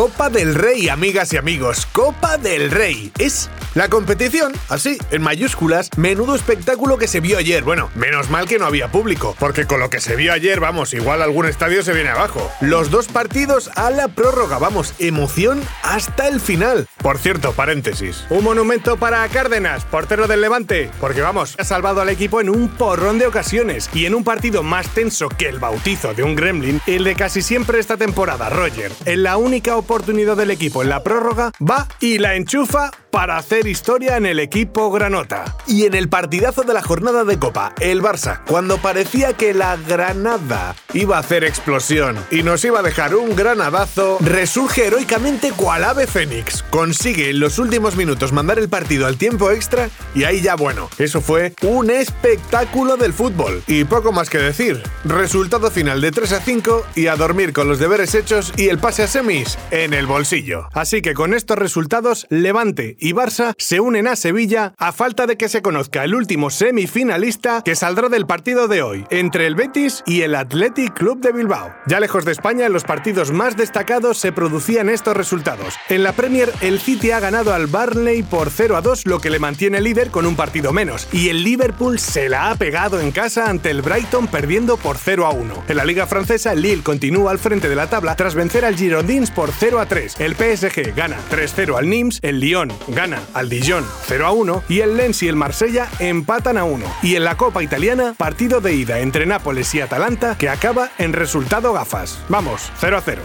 Copa del Rey, amigas y amigos. Copa del Rey. Es la competición, así, en mayúsculas, menudo espectáculo que se vio ayer. Bueno, menos mal que no había público, porque con lo que se vio ayer, vamos, igual algún estadio se viene abajo. Los dos partidos a la prórroga, vamos, emoción hasta el final. Por cierto, paréntesis. Un monumento para Cárdenas, portero del Levante, porque vamos, ha salvado al equipo en un porrón de ocasiones y en un partido más tenso que el bautizo de un gremlin, el de casi siempre esta temporada, Roger. En la única oportunidad del equipo. En la prórroga, va y la enchufa para hacer historia en el equipo Granota. Y en el partidazo de la jornada de Copa, el Barça, cuando parecía que la Granada iba a hacer explosión y nos iba a dejar un granadazo, resurge heroicamente cual ave fénix. Consigue en los últimos minutos mandar el partido al tiempo extra y ahí ya bueno, eso fue un espectáculo del fútbol. Y poco más que decir. Resultado final de 3 a 5 y a dormir con los deberes hechos y el pase a semis en el bolsillo. Así que con estos resultados, Levante y Barça se unen a Sevilla a falta de que se conozca el último semifinalista que saldrá del partido de hoy, entre el Betis y el Athletic Club de Bilbao. Ya lejos de España, en los partidos más destacados se producían estos resultados. En la Premier, el City ha ganado al Barnley por 0 a 2, lo que le mantiene líder con un partido menos, y el Liverpool se la ha pegado en casa ante el Brighton perdiendo por 0 a 1. En la Liga Francesa, Lille continúa al frente de la tabla tras vencer al Girondins por 0 a 3. El PSG gana 3-0 al Nims, el Lyon gana al Dijon 0 a 1 y el Lens y el Marsella empatan a 1. Y en la Copa Italiana, partido de ida entre Nápoles y Atalanta que acaba en resultado gafas. Vamos, 0 a 0.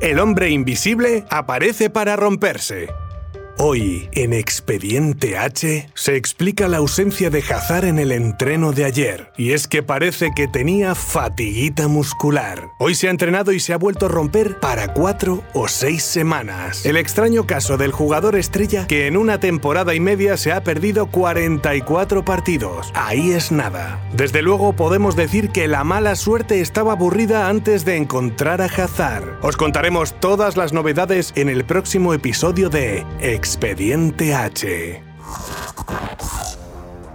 El hombre invisible aparece para romperse. Hoy, en Expediente H, se explica la ausencia de Hazard en el entreno de ayer, y es que parece que tenía fatiguita muscular. Hoy se ha entrenado y se ha vuelto a romper para cuatro o seis semanas. El extraño caso del jugador estrella que en una temporada y media se ha perdido 44 partidos. Ahí es nada. Desde luego podemos decir que la mala suerte estaba aburrida antes de encontrar a Hazard. Os contaremos todas las novedades en el próximo episodio de Expediente H.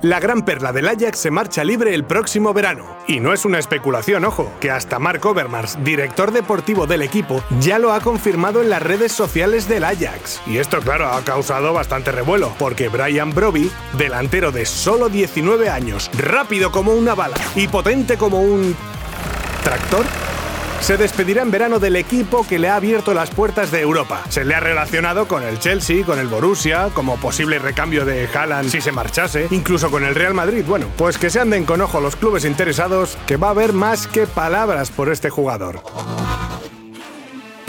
La gran perla del Ajax se marcha libre el próximo verano. Y no es una especulación, ojo, que hasta Mark Overmars, director deportivo del equipo, ya lo ha confirmado en las redes sociales del Ajax. Y esto, claro, ha causado bastante revuelo, porque Brian Broby, delantero de solo 19 años, rápido como una bala y potente como un... ¿Tractor? Se despedirá en verano del equipo que le ha abierto las puertas de Europa. Se le ha relacionado con el Chelsea, con el Borussia, como posible recambio de Haaland si se marchase, incluso con el Real Madrid. Bueno, pues que se anden con ojo los clubes interesados, que va a haber más que palabras por este jugador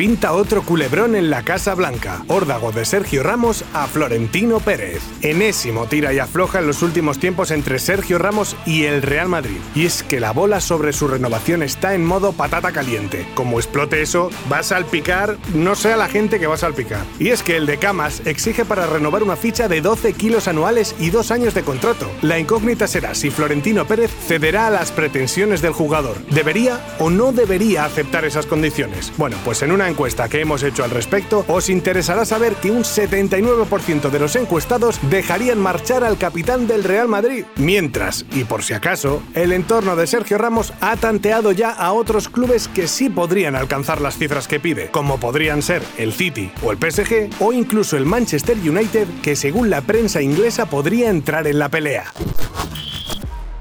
pinta otro culebrón en la Casa Blanca. Órdago de Sergio Ramos a Florentino Pérez. Enésimo tira y afloja en los últimos tiempos entre Sergio Ramos y el Real Madrid. Y es que la bola sobre su renovación está en modo patata caliente. Como explote eso, va a salpicar, no sé a la gente que va a salpicar. Y es que el de Camas exige para renovar una ficha de 12 kilos anuales y dos años de contrato. La incógnita será si Florentino Pérez cederá a las pretensiones del jugador. ¿Debería o no debería aceptar esas condiciones? Bueno, pues en una encuesta que hemos hecho al respecto, os interesará saber que un 79% de los encuestados dejarían marchar al capitán del Real Madrid. Mientras, y por si acaso, el entorno de Sergio Ramos ha tanteado ya a otros clubes que sí podrían alcanzar las cifras que pide, como podrían ser el City o el PSG o incluso el Manchester United, que según la prensa inglesa podría entrar en la pelea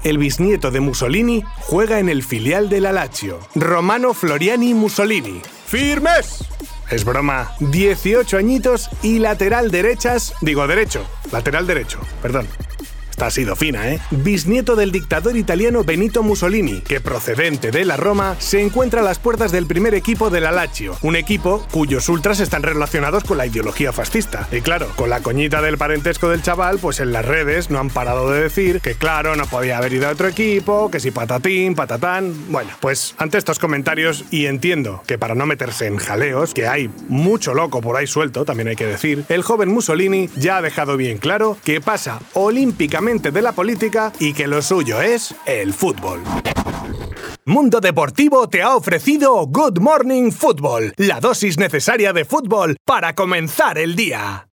el bisnieto de Mussolini juega en el filial del Lazio. Romano Floriani Mussolini. ¡Firmes! Es broma. 18 añitos y lateral derechas. Digo derecho. Lateral derecho. Perdón ha sido fina, ¿eh? Bisnieto del dictador italiano Benito Mussolini, que procedente de la Roma, se encuentra a las puertas del primer equipo de la Lazio, un equipo cuyos ultras están relacionados con la ideología fascista. Y claro, con la coñita del parentesco del chaval, pues en las redes no han parado de decir que claro, no podía haber ido a otro equipo, que si patatín, patatán. Bueno, pues ante estos comentarios, y entiendo que para no meterse en jaleos, que hay mucho loco por ahí suelto, también hay que decir, el joven Mussolini ya ha dejado bien claro que pasa olímpicamente de la política y que lo suyo es el fútbol. Mundo Deportivo te ha ofrecido Good Morning Football, la dosis necesaria de fútbol para comenzar el día.